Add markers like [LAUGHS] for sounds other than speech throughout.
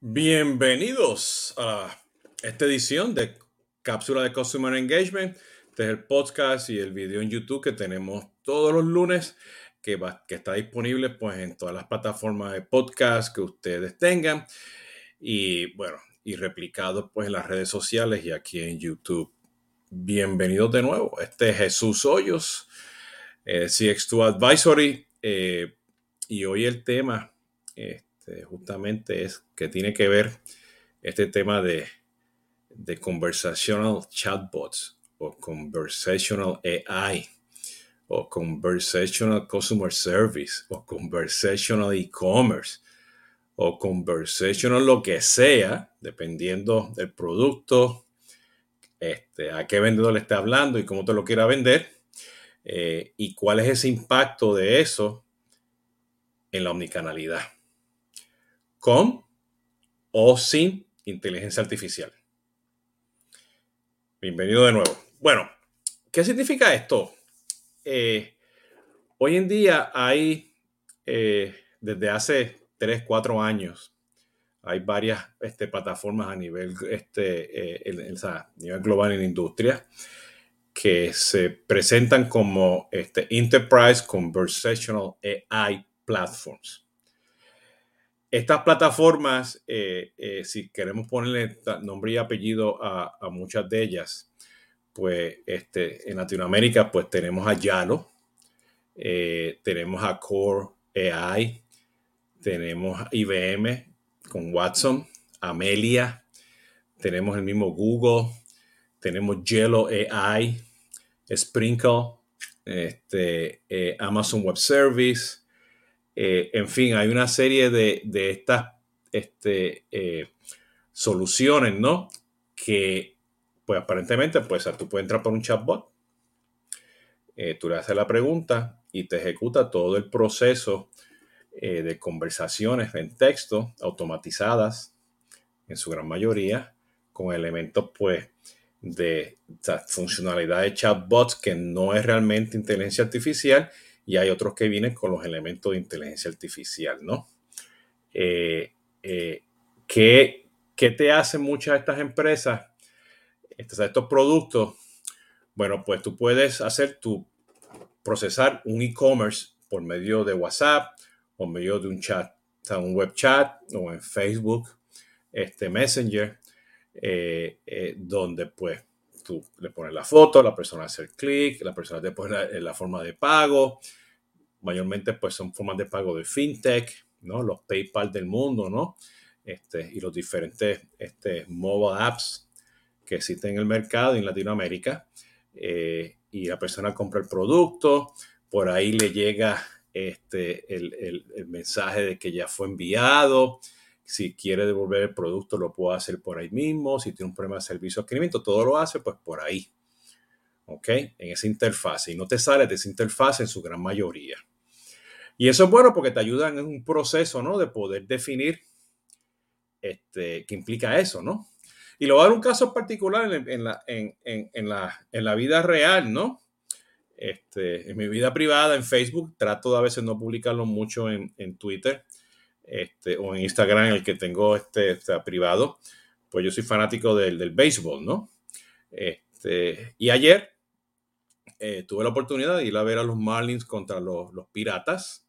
Bienvenidos a esta edición de Cápsula de Customer Engagement. Este es el podcast y el video en YouTube que tenemos todos los lunes, que, está disponible pues, en todas las plataformas de podcast que ustedes tengan. Y bueno, y replicado pues en las redes sociales y aquí en YouTube. Bienvenidos de nuevo. Este es Jesús Hoyos, eh, CX2 Advisory. Y hoy el tema... Eh, este, justamente es que tiene que ver este tema de, de conversational chatbots o conversational AI o conversational customer service o conversational e-commerce o conversational lo que sea, dependiendo del producto, este, a qué vendedor le está hablando y cómo te lo quiera vender, eh, y cuál es ese impacto de eso en la omnicanalidad con o sin inteligencia artificial. Bienvenido de nuevo. Bueno, ¿qué significa esto? Eh, hoy en día hay, eh, desde hace 3, 4 años, hay varias este, plataformas a nivel, este, eh, nivel global en industria que se presentan como este, Enterprise Conversational AI Platforms. Estas plataformas, eh, eh, si queremos ponerle nombre y apellido a, muchas de ellas, pues este, en Latinoamérica pues tenemos a Yalo, eh, tenemos a Core AI, tenemos a IBM con Watson, Amelia, tenemos el mismo Google, tenemos Yellow AI, Sprinkle, este, Amazon Web Service, eh, en fin, hay una serie de, estas este, eh, soluciones, ¿no? Que, pues aparentemente, pues tú puedes entrar por un chatbot, eh, tú le haces la pregunta y te ejecuta todo el proceso de conversaciones en texto automatizadas, en su gran mayoría, con elementos, pues, de funcionalidad de chatbots que no es realmente inteligencia artificial y hay otros que vienen con los elementos de inteligencia artificial, ¿no? Eh, eh, ¿qué, te hacen muchas de estas empresas, estos, estos productos? Bueno, pues tú puedes hacer tu, procesar un e-commerce por medio de WhatsApp o medio de un chat, o sea, un web chat o en Facebook, este Messenger, eh, donde pues tú le pones la foto, la persona hace el clic, la persona te pone la, forma de pago. Mayormente pues son formas de pago de fintech, ¿no? Los PayPal del mundo, ¿no? Este, y los diferentes este, mobile apps que existen en el mercado en Latinoamérica. Eh, y la persona compra el producto, por ahí le llega este, el, el mensaje de que ya fue enviado, si quiere devolver el producto, lo puede hacer por ahí mismo. Si tiene un problema de servicio de adquirimiento, todo lo hace pues por ahí. ¿Ok? En esa interfase. Y no te sale de esa interfase en su gran mayoría. Y eso es bueno porque te ayuda en un proceso, ¿no? De poder definir este, qué implica eso, ¿no? Y lo voy a dar un caso particular en, la, en, la, vida real, ¿no? Este, en mi vida privada, en Facebook, trato de a veces no publicarlo mucho en, Twitter este, o en Instagram, el que tengo este, este, privado, pues yo soy fanático del, del béisbol, ¿no? Este, y ayer eh, tuve la oportunidad de ir a ver a los Marlins contra los, Piratas.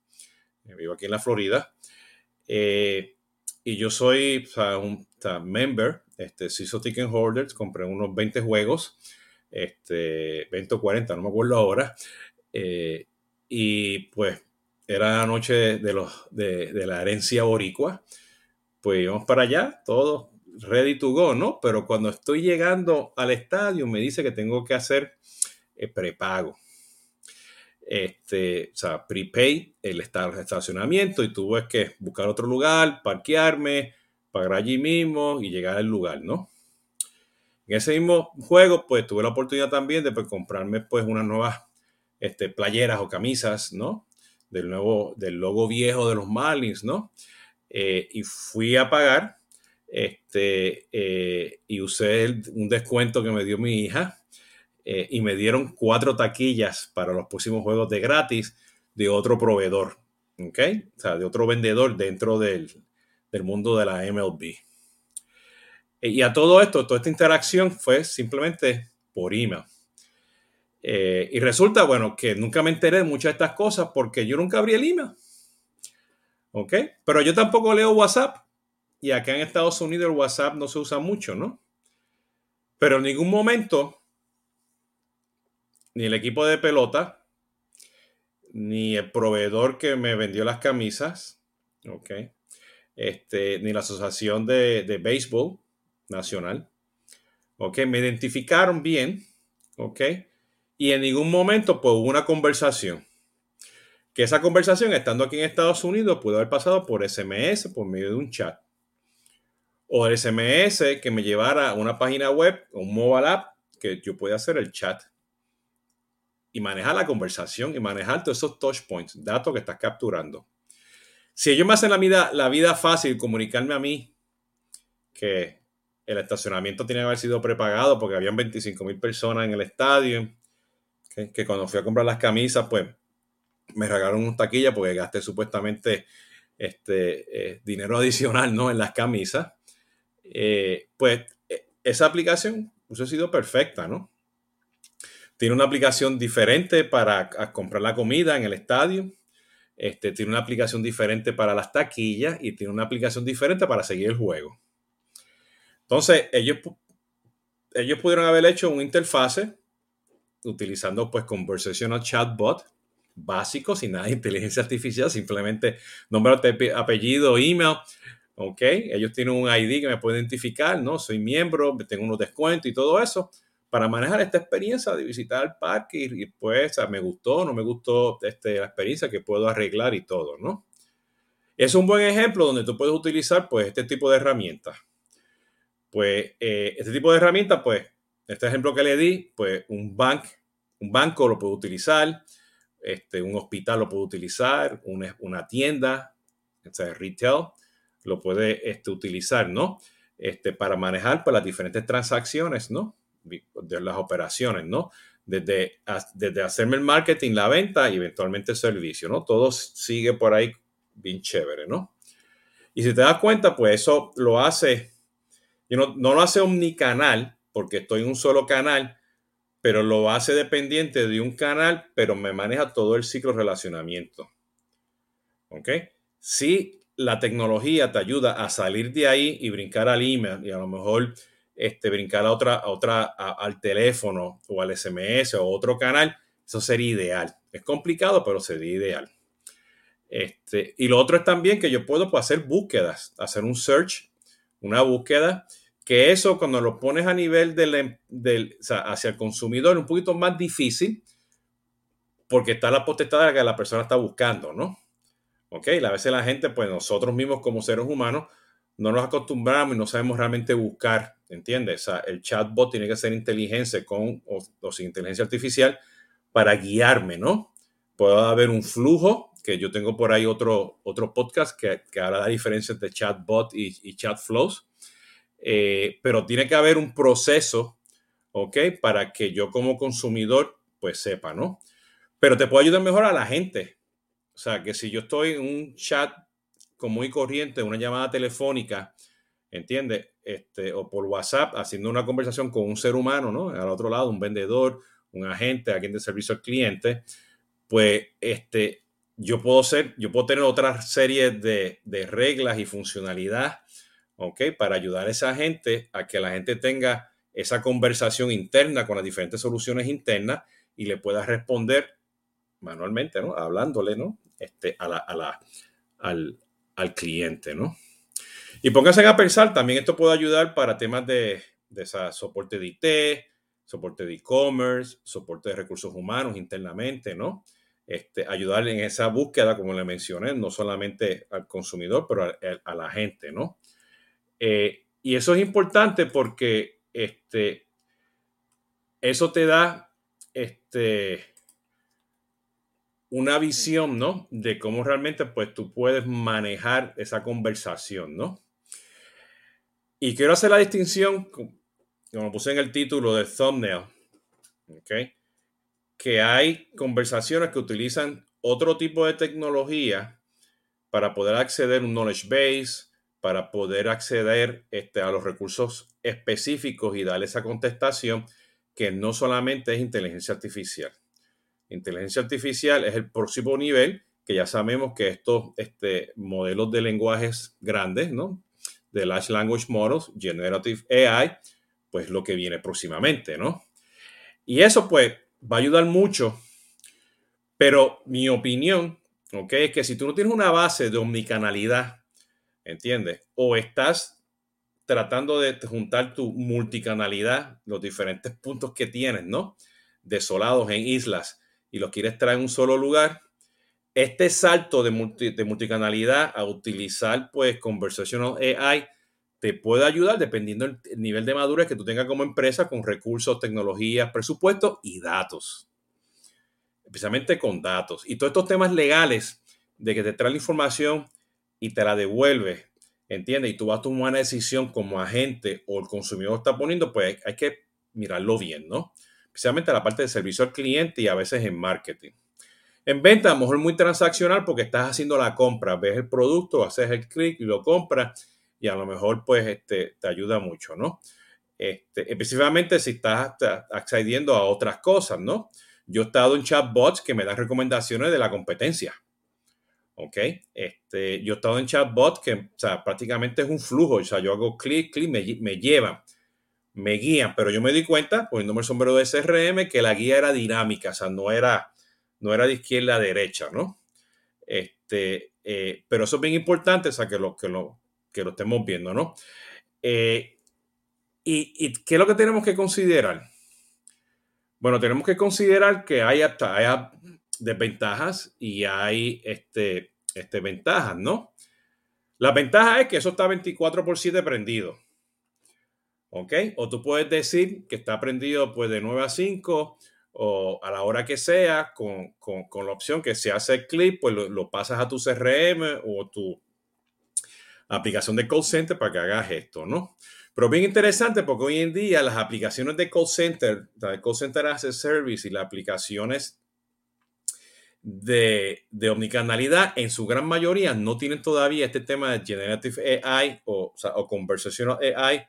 Vivo aquí en la Florida. Eh, y yo soy un member, este, CISO Ticket Holders, compré unos 20 juegos, este, 20 o 40, no me acuerdo ahora. Eh, y pues era la noche de, los, de, la herencia boricua, pues íbamos para allá, todos ready to go, ¿no? Pero cuando estoy llegando al estadio me dice que tengo que hacer el prepago. Este, o sea, prepay el estacionamiento y tuve que buscar otro lugar, parquearme, pagar allí mismo y llegar al lugar, ¿no? En ese mismo juego, pues tuve la oportunidad también de pues, comprarme pues unas nuevas este, playeras o camisas, ¿no? del nuevo, del logo viejo de los Marlins, ¿no? Eh, y fui a pagar este, eh, y usé un descuento que me dio mi hija eh, y me dieron cuatro taquillas para los próximos juegos de gratis de otro proveedor, ¿ok? O sea, de otro vendedor dentro del, del mundo de la MLB. Y a todo esto, toda esta interacción fue simplemente por email. Eh, y resulta, bueno, que nunca me enteré de muchas de estas cosas porque yo nunca abrí el email. ¿Ok? Pero yo tampoco leo WhatsApp. Y acá en Estados Unidos el WhatsApp no se usa mucho, ¿no? Pero en ningún momento, ni el equipo de pelota, ni el proveedor que me vendió las camisas, ¿ok? Este, ni la Asociación de, de Béisbol Nacional, ¿ok? Me identificaron bien, ¿ok? Y en ningún momento pues, hubo una conversación. Que esa conversación, estando aquí en Estados Unidos, pudo haber pasado por SMS, por medio de un chat. O el SMS que me llevara a una página web, un mobile app, que yo pueda hacer el chat. Y manejar la conversación y manejar todos esos touch points, datos que estás capturando. Si ellos me hacen la vida, la vida fácil, comunicarme a mí que el estacionamiento tiene que haber sido prepagado porque habían 25 mil personas en el estadio, que cuando fui a comprar las camisas, pues me regalaron un taquilla porque gasté supuestamente este, eh, dinero [LAUGHS] adicional ¿no? en las camisas. Eh, pues e, esa aplicación ha sido perfecta, ¿no? Tiene una aplicación diferente para comprar la comida en el estadio. Este, tiene una aplicación diferente para las taquillas y tiene una aplicación diferente para seguir el juego. Entonces, ellos, ellos pudieron haber hecho un interfase utilizando pues conversational chatbot básico, sin nada de inteligencia artificial, simplemente nombre, apellido, email. Ok, ellos tienen un ID que me puede identificar, ¿no? Soy miembro, tengo unos descuentos y todo eso para manejar esta experiencia de visitar el parque y, pues me gustó, no me gustó este, la experiencia que puedo arreglar y todo, ¿no? Es un buen ejemplo donde tú puedes utilizar pues este tipo de herramientas. Pues eh, este tipo de herramientas pues este ejemplo que le di, pues un, bank, un banco lo puede utilizar, este, un hospital lo puede utilizar, una, una tienda, este, retail, lo puede este, utilizar, ¿no? Este, para manejar pues, las diferentes transacciones, ¿no? De las operaciones, ¿no? Desde, desde hacerme el marketing, la venta y eventualmente el servicio, ¿no? Todo sigue por ahí bien chévere, ¿no? Y si te das cuenta, pues eso lo hace, no, no lo hace omnicanal, porque estoy en un solo canal, pero lo hace dependiente de un canal, pero me maneja todo el ciclo de relacionamiento. ¿Ok? Si la tecnología te ayuda a salir de ahí y brincar al email y a lo mejor este, brincar a otra, a otra al teléfono o al SMS o otro canal, eso sería ideal. Es complicado, pero sería ideal. Este, y lo otro es también que yo puedo pues, hacer búsquedas, hacer un search, una búsqueda que eso cuando lo pones a nivel del, em, hacia el consumidor es un poquito más difícil porque está la potestad que la persona está buscando, ¿no? Ok, a veces la gente, pues nosotros mismos como seres humanos, no nos acostumbramos y no sabemos realmente buscar, ¿entiendes? O sea, el chatbot tiene que ser inteligencia con o, sin inteligencia artificial para guiarme, ¿no? Puede haber un flujo, que yo tengo por ahí otro, otro podcast que, que habla de la entre chatbot y, y chat flows eh, pero tiene que haber un proceso, ¿ok? Para que yo como consumidor, pues sepa, ¿no? Pero te puede ayudar mejor a la gente. O sea, que si yo estoy en un chat común y corriente, una llamada telefónica, ¿entiendes? Este, o por WhatsApp, haciendo una conversación con un ser humano, ¿no? Al otro lado, un vendedor, un agente, alguien de servicio al cliente, pues este, yo puedo ser, yo puedo tener otra serie de, de reglas y funcionalidad ¿ok? Para ayudar a esa gente a que la gente tenga esa conversación interna con las diferentes soluciones internas y le pueda responder manualmente, ¿no? Hablándole, ¿no? Este, a la, al, cliente, ¿no? Y pónganse a pensar, también esto puede ayudar para temas de, de soporte de IT, soporte de e-commerce, soporte de recursos humanos internamente, ¿no? Este, ayudar en esa búsqueda, como le mencioné, no solamente al consumidor, pero a, a la gente, ¿no? Eh, y eso es importante porque este, eso te da este, una visión, ¿no? De cómo realmente pues tú puedes manejar esa conversación, ¿no? Y quiero hacer la distinción, como puse en el título del thumbnail, ¿ok? Que hay conversaciones que utilizan otro tipo de tecnología para poder acceder a un knowledge base, para poder acceder este, a los recursos específicos y darle esa contestación que no solamente es inteligencia artificial. Inteligencia artificial es el próximo nivel, que ya sabemos que estos este, modelos de lenguajes grandes, ¿no? De Large Language Models, Generative AI, pues lo que viene próximamente, ¿no? Y eso pues va a ayudar mucho, pero mi opinión, ¿ok? Es que si tú no tienes una base de omnicanalidad, ¿entiendes? O estás tratando de juntar tu multicanalidad, los diferentes puntos que tienes, ¿no? Desolados en islas y los quieres traer en un solo lugar, este salto de, multicanalidad a utilizar pues conversational AI te puede ayudar dependiendo del nivel de madurez que tú tengas como empresa con recursos, tecnologías, presupuestos y datos. Especialmente con datos. Y todos estos temas legales de que te trae la información y te la devuelve ¿entiendes? Y tú vas a tomar una decisión como agente o el consumidor está poniendo, pues hay que mirarlo bien, ¿no? Especialmente la parte de servicio al cliente y a veces en marketing. En venta, a lo mejor muy transaccional porque estás haciendo la compra, ves el producto, haces el clic y lo compras y a lo mejor pues este, te ayuda mucho, ¿no? Este, específicamente si estás accediendo a otras cosas, ¿no? Yo he estado en chatbots que me dan recomendaciones de la competencia. ¿ok? Este, yo he estado en chatbot que, o sea, prácticamente es un flujo, o sea, yo hago clic, clic, me, me llevan, me guían, pero yo me di cuenta, poniéndome el sombrero de SRM, que la guía era dinámica, o sea, no era, no era de izquierda a derecha, ¿no? Este, eh, pero eso es bien importante, o sea, que lo, que lo, que lo estemos viendo, ¿no? Eh, y, y, qué es lo que tenemos que considerar? Bueno, tenemos que considerar que hay, hasta, hay desventajas y hay este, este, ventajas, ¿no? La ventaja es que eso está 24 por 7 prendido. ¿Ok? O tú puedes decir que está prendido pues de 9 a 5 o a la hora que sea con, la opción que se hace el clip, pues lo, pasas a tu CRM o tu aplicación de call center para que hagas esto, ¿no? Pero bien interesante porque hoy en día las aplicaciones de call center, de call center as a service y las aplicaciones de, de, omnicanalidad, en su gran mayoría no tienen todavía este tema de Generative AI o, o, Conversational AI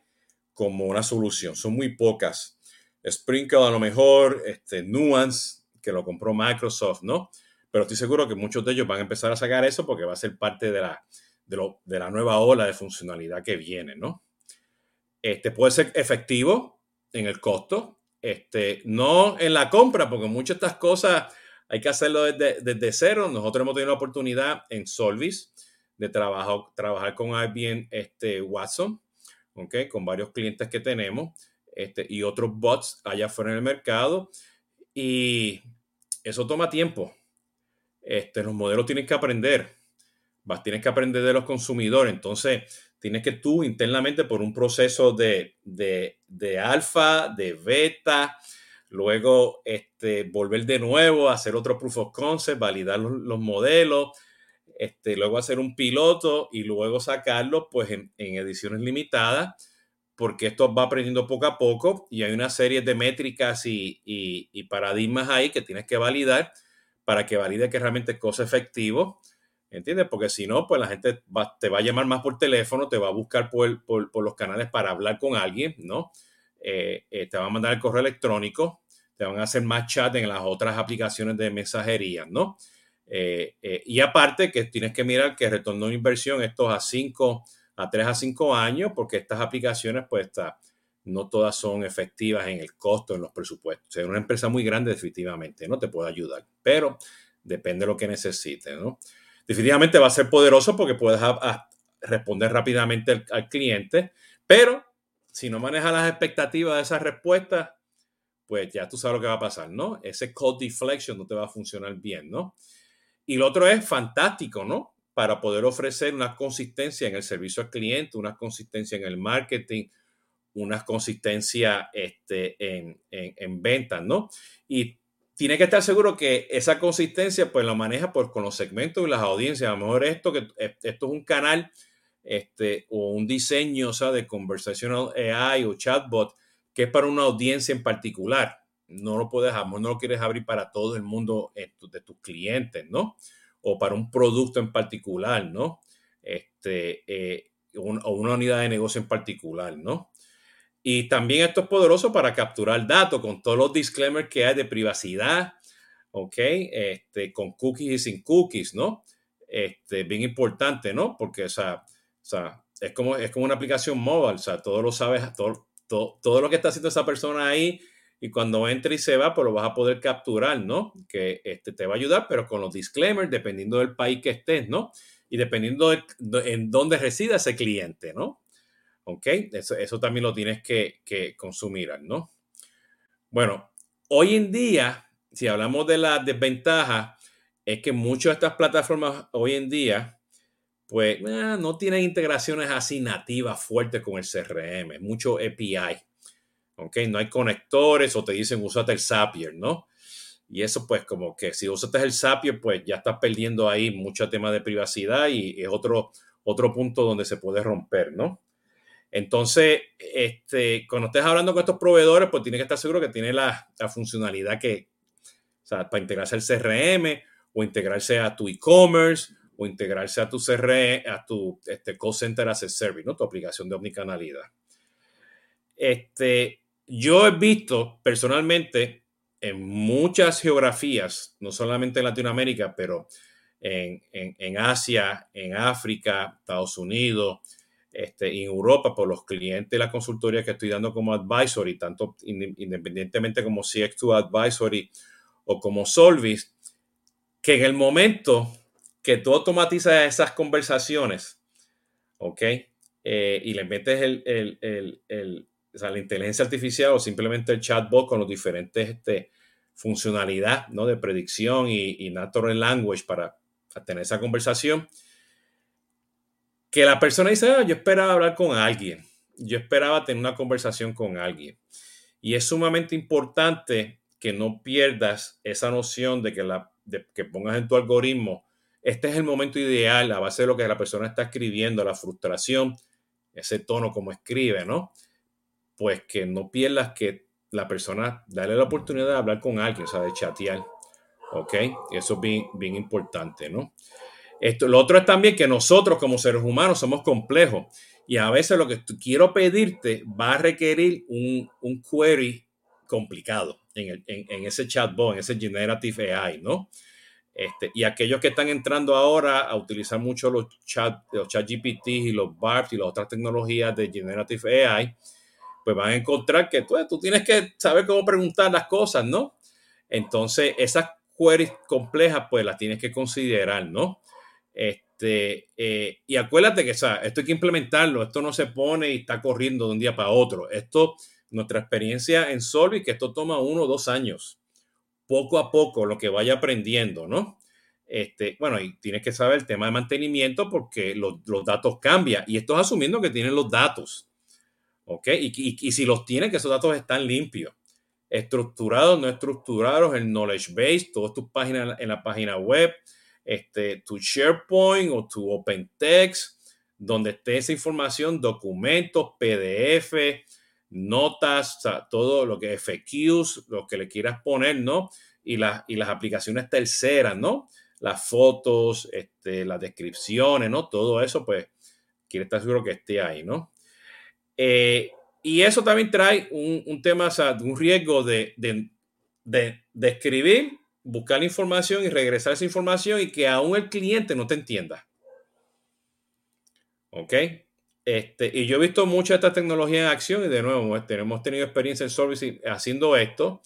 como una solución. Son muy pocas. Sprinkle a lo mejor, este, Nuance, que lo compró Microsoft, ¿no? Pero estoy seguro que muchos de ellos van a empezar a sacar eso porque va a ser parte de la, de, lo, de la nueva ola de funcionalidad que viene, ¿no? Este puede ser efectivo en el costo, este, no en la compra, porque muchas de estas cosas hay que hacerlo desde, cero. Nosotros hemos tenido la oportunidad en Solvis de trabajar con IBM este, Watson, con varios clientes que tenemos este, y otros bots allá afuera en el mercado. Y eso toma tiempo. Este, los modelos tienen que aprender. Vas, tienes que aprender de los consumidores. Entonces, tienes que tú internamente por un proceso de, de, de alfa, de beta, luego este, volver de nuevo hacer otro proof of concept, validar los, modelos, este, luego hacer un piloto y luego sacarlo pues en, ediciones limitadas, porque esto va aprendiendo poco a poco y hay una serie de métricas y, paradigmas ahí que tienes que validar para que valide que realmente es cosa efectivo. ¿Entiendes? Porque si no, pues la gente te va a llamar más por teléfono, te va a buscar por, por los canales para hablar con alguien, ¿no? Eh, eh, te van a mandar el correo electrónico, te van a hacer más chat en las otras aplicaciones de mensajería, ¿no? Eh, y aparte que tienes que mirar que retorno de inversión estos a 5, a 3 a 5 años, porque estas aplicaciones, pues, está, no todas son efectivas en el costo, en los presupuestos. O sea, una empresa muy grande definitivamente no te puede ayudar, pero depende de lo que necesites, ¿no? Definitivamente va a ser poderoso porque puedes responder rápidamente al, al cliente, pero si no manejas las expectativas de esas respuestas, pues ya tú sabes lo que va a pasar, ¿no? Ese code deflection no te va a funcionar bien, ¿no? Y lo otro es fantástico, ¿no? Para poder ofrecer una consistencia en el servicio al cliente, una consistencia en el marketing, una consistencia este, en, en, ventas, ¿no? Y tiene que estar seguro que esa consistencia pues la maneja pues, con los segmentos y las audiencias. A lo mejor esto, que, esto es un canal este, o un diseño o de conversational AI o chatbot que es para una audiencia en particular. No lo puedes, no lo quieres abrir para todo el mundo de tus clientes, ¿no? O para un producto en particular, ¿no? Este, eh, una unidad de negocio en particular, ¿no? Y también esto es poderoso para capturar datos con todos los disclaimers que hay de privacidad, ¿ok? Este, con cookies y sin cookies, ¿no? Este, bien importante, ¿no? Porque, o sea, es, como, es como una aplicación móvil, o sea, todo lo sabes, todo, todo, lo que está haciendo esa persona ahí y cuando entra y se va, pues lo vas a poder capturar, ¿no? Que este, te va a ayudar, pero con los disclaimers, dependiendo del país que estés, ¿no? Y dependiendo de, en dónde resida ese cliente, ¿no? ¿Ok? Eso, eso también lo tienes que, que consumir, ¿no? Bueno, hoy en día, si hablamos de las desventajas, es que muchas de estas plataformas hoy en día, pues eh, no tienen integraciones así nativas fuertes con el CRM, mucho API. ¿Ok? No hay conectores o te dicen usate el Zapier, ¿no? Y eso pues como que si usaste el Zapier, pues ya estás perdiendo ahí mucho tema de privacidad y es otro, otro punto donde se puede romper, ¿no? Entonces, este, cuando estés hablando con estos proveedores, pues tienes que estar seguro que tiene la, la funcionalidad que, o sea, para integrarse al CRM o integrarse a tu e-commerce o integrarse a tu CRM, a tu este, call center as a service, ¿no? Tu aplicación de omnicanalidad. Este, yo he visto personalmente en muchas geografías, no solamente en Latinoamérica, pero en, en, Asia, en África, Estados Unidos, este, en Europa, por los clientes de la consultoría que estoy dando como advisory, tanto independientemente como CX2 Advisory o como Solvis, que en el momento que tú automatizas esas conversaciones, ¿ok? Eh, y le metes el, la inteligencia artificial o simplemente el chatbot con los diferentes este, funcionalidad ¿no? de predicción y, natural language para, tener esa conversación, que la persona dice, ah, yo esperaba hablar con alguien, yo esperaba tener una conversación con alguien. Y es sumamente importante que no pierdas esa noción de que la que pongas en tu algoritmo, este es el momento ideal a base de lo que la persona está escribiendo, la frustración, ese tono como escribe, ¿no? Pues que no pierdas que la persona, dale la oportunidad de hablar con alguien, o sea, de chatear. ¿Ok? Eso es bien, importante, ¿no? Esto, lo otro es también que nosotros como seres humanos somos complejos y a veces lo que quiero pedirte va a requerir un, un query complicado en, en, ese chatbot, en ese generative AI, ¿no? Este, y aquellos que están entrando ahora a utilizar mucho los chat, los chat GPT y los BART y las otras tecnologías de generative AI, pues van a encontrar que tú, tú tienes que saber cómo preguntar las cosas, ¿no? Entonces, esas queries complejas, pues las tienes que considerar, ¿no? Este, eh, y acuérdate que, o esto hay que implementarlo, esto no se pone y está corriendo de un día para otro. Esto nuestra experiencia en Solvi, que esto toma uno o dos años, poco a poco, lo que vaya aprendiendo, ¿no? Este, bueno, y tienes que saber el tema de mantenimiento porque los, datos cambian y esto es asumiendo que tienen los datos, ¿ok? Y, y, si los tienen, que esos datos están limpios, estructurados, no estructurados, el knowledge base, todas tus páginas en la página web, este, tu SharePoint o tu OpenText, donde esté esa información, documentos, PDF, notas, todo lo que es FAQs, lo que le quieras poner, ¿no? Y, las y las aplicaciones terceras, ¿no? Las fotos, este, las descripciones, ¿no? Todo eso, pues, quiere estar seguro que esté ahí, ¿no? Eh, y eso también trae un, tema, o un riesgo de, de, de, escribir, buscar información y regresar esa información y que aún el cliente no te entienda. ¿Ok? Este, y yo he visto mucha de esta tecnología en acción y de nuevo, hemos tenido experiencia en Service haciendo esto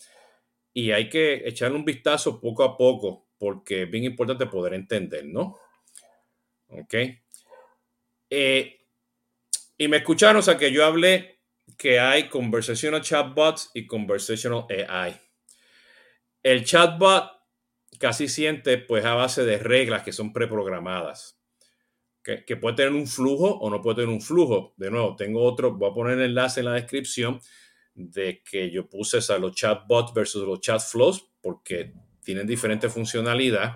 y hay que echarle un vistazo poco a poco porque es bien importante poder entender, ¿no? Ok. Eh, y me escucharon, o sea, que yo hablé que hay conversational chatbots y conversational AI. El chatbot casi siente pues a base de reglas que son preprogramadas que, puede tener un flujo o no puede tener un flujo. De nuevo, tengo otro, voy a poner el enlace en la descripción de que yo puse a los chatbots versus los chat flows porque tienen diferente funcionalidad.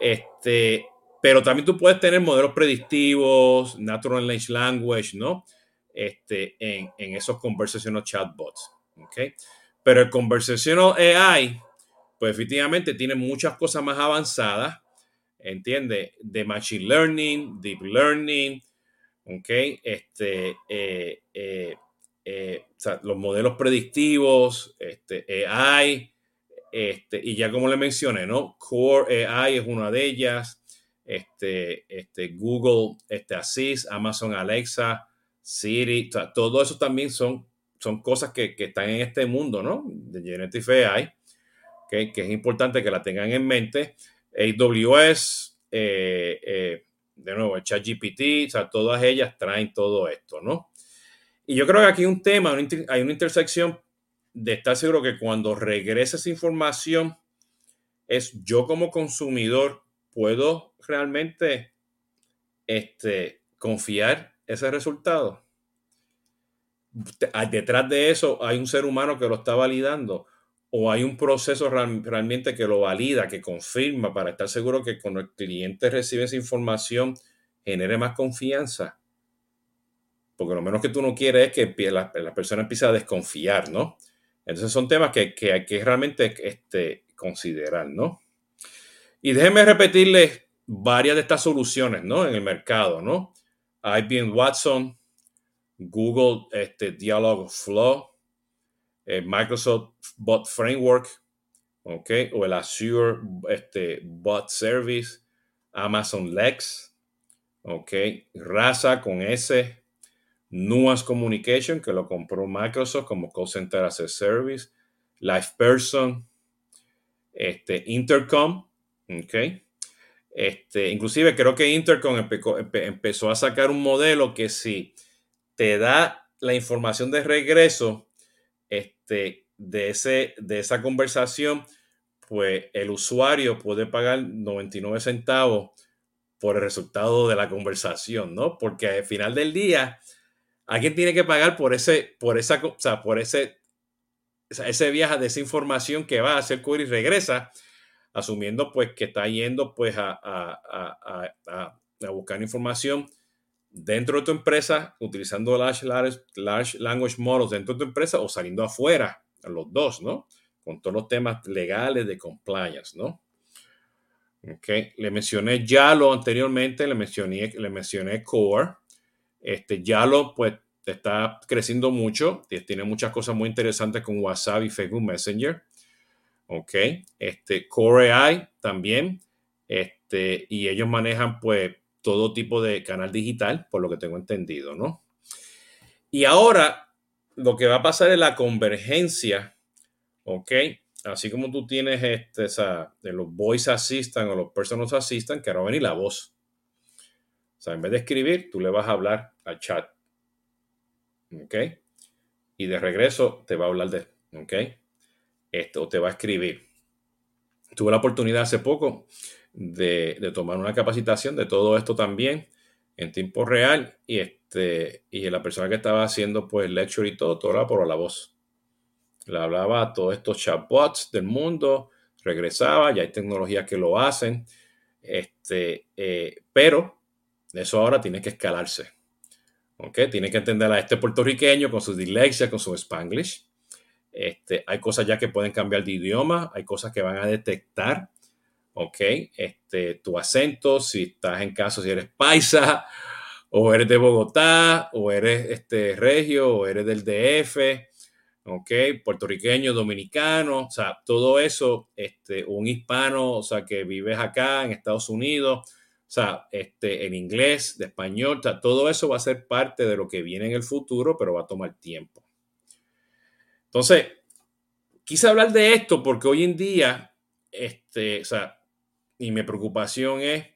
Este, pero también tú puedes tener modelos predictivos, natural language, ¿no? Este, en, en esos conversational chatbots. ¿ok? Pero el conversational AI, pues efectivamente tiene muchas cosas más avanzadas entiende, de Machine Learning, Deep Learning, ¿ok? Este, eh, eh, eh, los modelos predictivos, este, AI, este, y ya como le mencioné, ¿no? Core AI es una de ellas, este, este, Google este, Assist, Amazon Alexa, Siri, todo eso también son, son cosas que, que, están en este mundo, ¿no? De Generative AI, que es importante que la tengan en mente. AWS, eh, eh, de nuevo, el ChatGPT, o sea, todas ellas traen todo esto, ¿no? Y yo creo que aquí hay un tema, hay una intersección de estar seguro que cuando regrese esa información, es yo como consumidor puedo realmente este, confiar ese resultado. Detrás de eso hay un ser humano que lo está validando o hay un proceso realmente que lo valida, que confirma para estar seguro que cuando el cliente recibe esa información genere más confianza. Porque lo menos que tú no quieres es que la, persona empiece a desconfiar, ¿no? Entonces son temas que, hay que realmente este, considerar, ¿no? Y déjenme repetirles varias de estas soluciones, ¿no? En el mercado, ¿no? IBM Watson, Google este, Dialogflow, eh, Microsoft Bot Framework, ¿ok? O el Azure este, Bot Service, Amazon Lex, ¿ok? Rasa con S, Nuance Communication, que lo compró Microsoft como Call Center as a Service, LivePerson, este, Intercom, ¿ok? Este, inclusive creo que Intercom empezó a sacar un modelo que si te da la información de regreso, este, de, ese, de esa conversación, pues el usuario puede pagar 99 centavos por el resultado de la conversación, ¿no? Porque al final del día, alguien tiene que pagar por ese, por esa, o sea, por ese, ese viaje de esa información que va a hacer query y regresa, asumiendo pues que está yendo pues a, a, a, a buscar información dentro de tu empresa, utilizando large, large, language models dentro de tu empresa o saliendo afuera, los dos, ¿no? Con todos los temas legales de compliance, ¿no? Le mencioné Yalo anteriormente, le mencioné, le mencioné Core. Este Yalo, pues, está creciendo mucho, tiene muchas cosas muy interesantes con WhatsApp y Facebook Messenger. Ok, este Core AI también, este, y ellos manejan, pues, todo tipo de canal digital, por lo que tengo entendido, ¿no? Y ahora lo que va a pasar es la convergencia, ¿ok? Así como tú tienes este, de los voice assistant o los personal assistant, que ahora va a venir la voz. O sea, en vez de escribir, tú le vas a hablar al chat. ¿Ok? Y de regreso te va a hablar de, ¿ok? Esto, o te va a escribir. Tuve la oportunidad hace poco de, tomar una capacitación de todo esto también en tiempo real y, este, y la persona que estaba haciendo pues lecture y todo, todo era por la voz. Le hablaba a todos estos chatbots del mundo, regresaba, ya hay tecnologías que lo hacen, este, eh, pero eso ahora tiene que escalarse. ¿ok? Tiene que entender a este puertorriqueño con su dislexia, con su spanglish. Este, hay cosas ya que pueden cambiar de idioma, hay cosas que van a detectar ¿ok? Este, tu acento, si estás en caso, si eres paisa, o eres de Bogotá, o eres este, regio, o eres del DF, ¿ok? Puertorriqueño, dominicano, o sea, todo eso, este, un hispano, o sea, que vives acá en Estados Unidos, o sea, este, en inglés, de español, o sea, todo eso va a ser parte de lo que viene en el futuro, pero va a tomar tiempo. Entonces, quise hablar de esto porque hoy en día, este, o sea, y mi preocupación es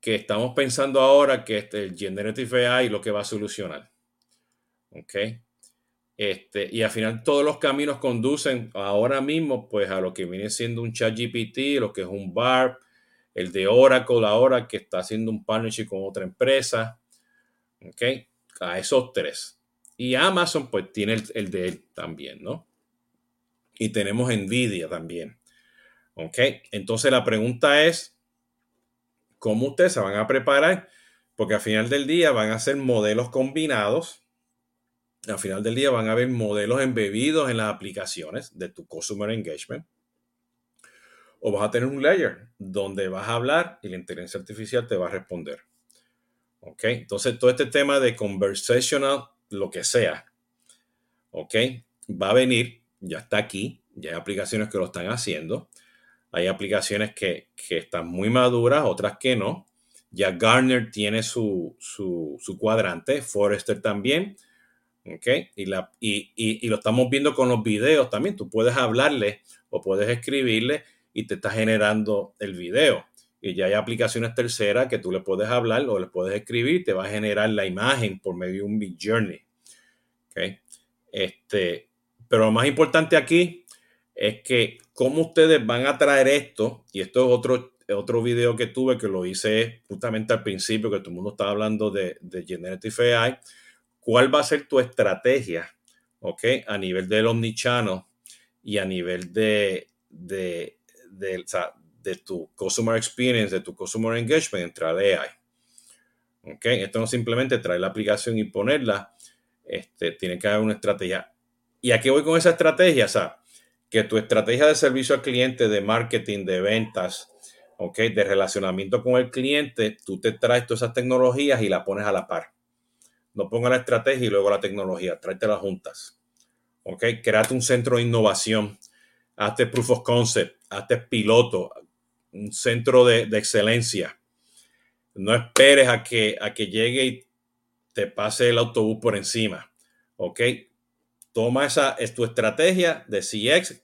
que estamos pensando ahora que este, el Generative AI lo que va a solucionar. ¿Ok? Este, y al final todos los caminos conducen ahora mismo pues a lo que viene siendo un chat GPT, lo que es un BARP, el de Oracle ahora que está haciendo un partnership con otra empresa. ¿Ok? A esos tres. Y Amazon pues tiene el, de él también, ¿no? Y tenemos Nvidia también. ¿Ok? Entonces la pregunta es, ¿cómo ustedes se van a preparar? Porque al final del día van a ser modelos combinados. Al final del día van a haber modelos embebidos en las aplicaciones de tu Customer Engagement. O vas a tener un layer donde vas a hablar y la inteligencia artificial te va a responder. ¿Ok? Entonces, todo este tema de conversational, lo que sea, ¿ok? Va a venir, ya está aquí, ya hay aplicaciones que lo están haciendo. Hay aplicaciones que, están muy maduras, otras que no. Ya Garner tiene su, cuadrante, Forrester también. ¿ok? Y, la, y, lo estamos viendo con los videos también. Tú puedes hablarle o puedes escribirle y te está generando el video. Y ya hay aplicaciones terceras que tú le puedes hablar o le puedes escribir, te va a generar la imagen por medio de un Big Journey. ¿ok? Este, pero lo más importante aquí es que cómo ustedes van a traer esto, y esto es otro, otro video que tuve que lo hice justamente al principio, que todo el mundo estaba hablando de, de Generative AI, cuál va a ser tu estrategia, ¿ok? A nivel del omnichannel y a nivel de, de, de tu customer experience, de tu customer engagement, entrar AI. ¿Ok? Esto no simplemente traer la aplicación y ponerla, este, tiene que haber una estrategia. ¿Y a qué voy con esa estrategia? O sea, que tu estrategia de servicio al cliente, de marketing, de ventas, ¿ok? De relacionamiento con el cliente, tú te traes todas esas tecnologías y la pones a la par. No pongas la estrategia y luego la tecnología, las juntas. ¿Ok? Créate un centro de innovación, hazte proof of concept, hazte piloto, un centro de, excelencia. No esperes a que, a que llegue y te pase el autobús por encima. ¿Ok? Toma esa, es tu estrategia de CX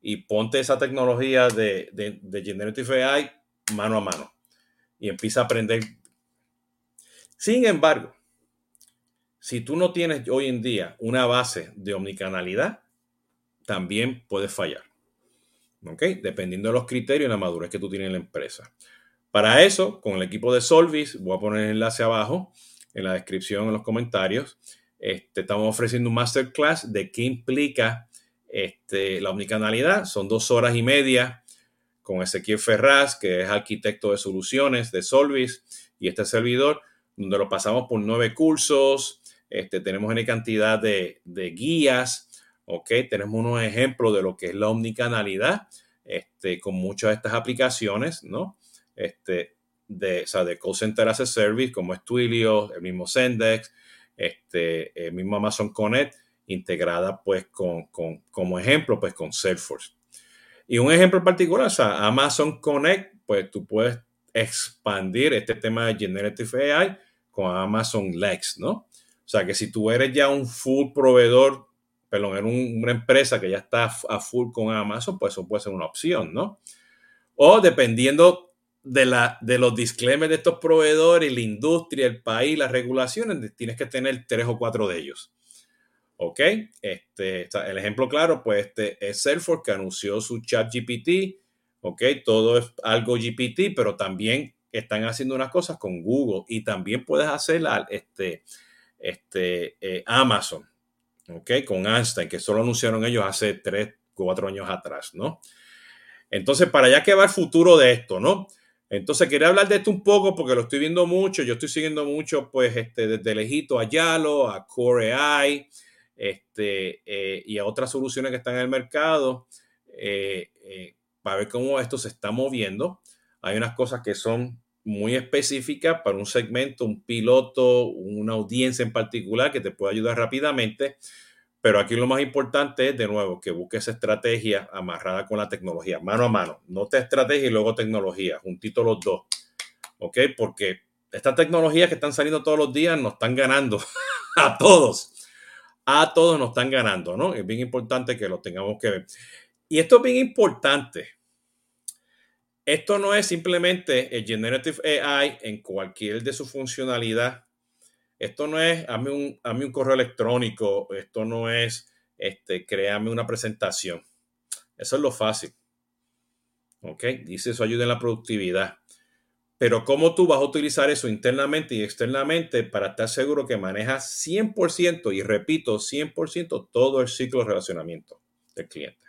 y ponte esa tecnología de, de, de Generative AI mano a mano y empieza a aprender. Sin embargo, si tú no tienes hoy en día una base de omnicanalidad, también puedes fallar. ¿Ok? Dependiendo de los criterios y la madurez que tú tienes en la empresa. Para eso, con el equipo de Solvis, voy a poner el enlace abajo en la descripción, en los comentarios. Este, estamos ofreciendo un masterclass de qué implica este, la omnicanalidad. Son dos horas y media con Ezequiel Ferraz, que es arquitecto de soluciones de Solvis y este servidor, donde lo pasamos por nueve cursos. Este, tenemos una cantidad de, de guías ¿ok? Tenemos unos ejemplos de lo que es la omnicanalidad este, con muchas de estas aplicaciones, ¿no? Este, de, o sea, de call center as a service, como es Twilio, el mismo Sendex, este, el mismo Amazon Connect, integrada pues con, con, como ejemplo, pues con Salesforce. Y un ejemplo particular, o sea, Amazon Connect, pues tú puedes expandir este tema de Generative AI con Amazon Lex, ¿no? O sea, que si tú eres ya un full proveedor perdón, en una empresa que ya está a full con Amazon, pues eso puede ser una opción, ¿no? O dependiendo de, la, de los disclaimers de estos proveedores, la industria, el país, las regulaciones, tienes que tener tres o cuatro de ellos. ¿Ok? Este, el ejemplo claro, pues este es Salesforce que anunció su chat GPT. ¿Ok? Todo es algo GPT, pero también están haciendo unas cosas con Google y también puedes hacer este, este, eh, Amazon. ¿Ok? Con Einstein, que solo anunciaron ellos hace 3, 4 años atrás, ¿no? Entonces, para allá que va el futuro de esto, ¿no? Entonces, quería hablar de esto un poco porque lo estoy viendo mucho. Yo estoy siguiendo mucho, pues, este, desde lejito a Yalo, a Core AI, este, eh, y a otras soluciones que están en el mercado, eh, eh, para ver cómo esto se está moviendo. Hay unas cosas que son muy específica para un segmento, un piloto, una audiencia en particular que te puede ayudar rápidamente. Pero aquí lo más importante es, de nuevo, que busques estrategia amarrada con la tecnología, mano a mano. No te estrategia y luego tecnología, juntito los dos. ¿Ok? Porque estas tecnologías que están saliendo todos los días nos están ganando [LAUGHS] a todos. A todos nos están ganando, ¿no? Es bien importante que lo tengamos que ver. Y esto es bien importante esto no es simplemente el Generative AI en cualquier de su funcionalidad. Esto no es hazme un, un correo electrónico. Esto no es este, créame una presentación. Eso es lo fácil. ¿Ok? Dice eso ayuda en la productividad. Pero ¿cómo tú vas a utilizar eso internamente y externamente para estar seguro que manejas 100%, y repito, 100% todo el ciclo de relacionamiento del cliente?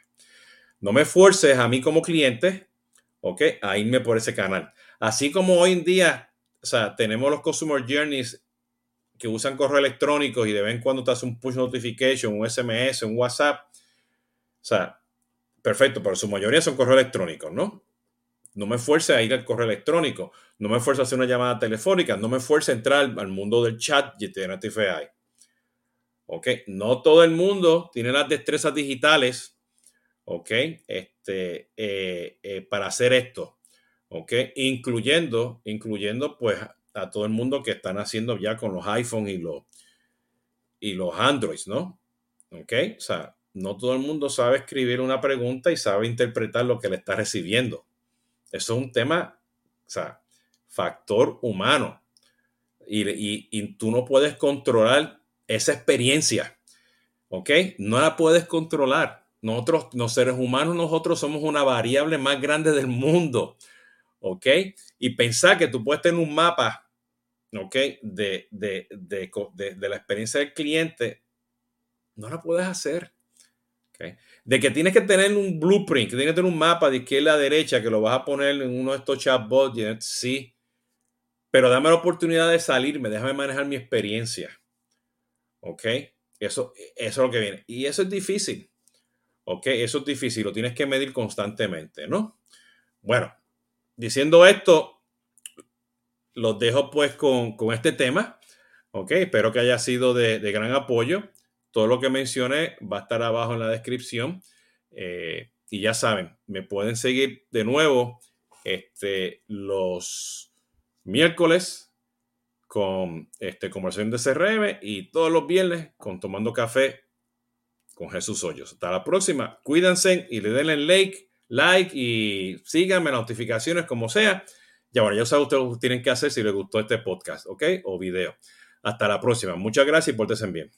No me fuerces a mí como cliente ¿ok? A irme por ese canal. Así como hoy en día, o sea, tenemos los Consumer Journeys que usan correo electrónico y de vez en cuando te hace un push notification, un SMS, un WhatsApp. O sea, perfecto, pero su mayoría son correo electrónicos, ¿no? No me fuerce a ir al correo electrónico. No me fuerce a hacer una llamada telefónica. No me fuerce a entrar al mundo del chat y AI. ¿Ok? No todo el mundo tiene las destrezas digitales, ¿ok? Este, eh, eh, para hacer esto, ¿ok? Incluyendo, incluyendo pues a todo el mundo que están haciendo ya con los iPhones y los, y los Androids, ¿no? ¿Ok? O sea, no todo el mundo sabe escribir una pregunta y sabe interpretar lo que le está recibiendo. Eso es un tema, o sea, factor humano. Y, y, tú no puedes controlar esa experiencia. ¿Ok? No la puedes controlar. Nosotros, los seres humanos, nosotros somos una variable más grande del mundo. ¿Ok? Y pensar que tú puedes tener un mapa, ¿ok? De, de, de la experiencia del cliente, no la puedes hacer. De que tienes que tener un blueprint, que tienes que tener un mapa de izquierda a derecha, que lo vas a poner en uno de estos chatbots, sí. Pero dame la oportunidad de salirme, déjame manejar mi experiencia. ¿Ok? Eso, eso es lo que viene. Y eso es difícil. ¿Ok? Eso es difícil, lo tienes que medir constantemente, ¿no? Bueno, diciendo esto, los dejo pues con, este tema. ¿Ok? Espero que haya sido de, de gran apoyo. Todo lo que mencioné va a estar abajo en la descripción. Eh, y ya saben, me pueden seguir de nuevo este, los miércoles con este, conversación de CRM y todos los viernes con Tomando Café con Jesús Hoyos. Hasta la próxima. Cuídense y le den like, like y síganme notificaciones como sea. Ya bueno, ya saben ustedes lo que tienen que hacer si les gustó este podcast, ¿ok? O video. Hasta la próxima. Muchas gracias y pórtense bien.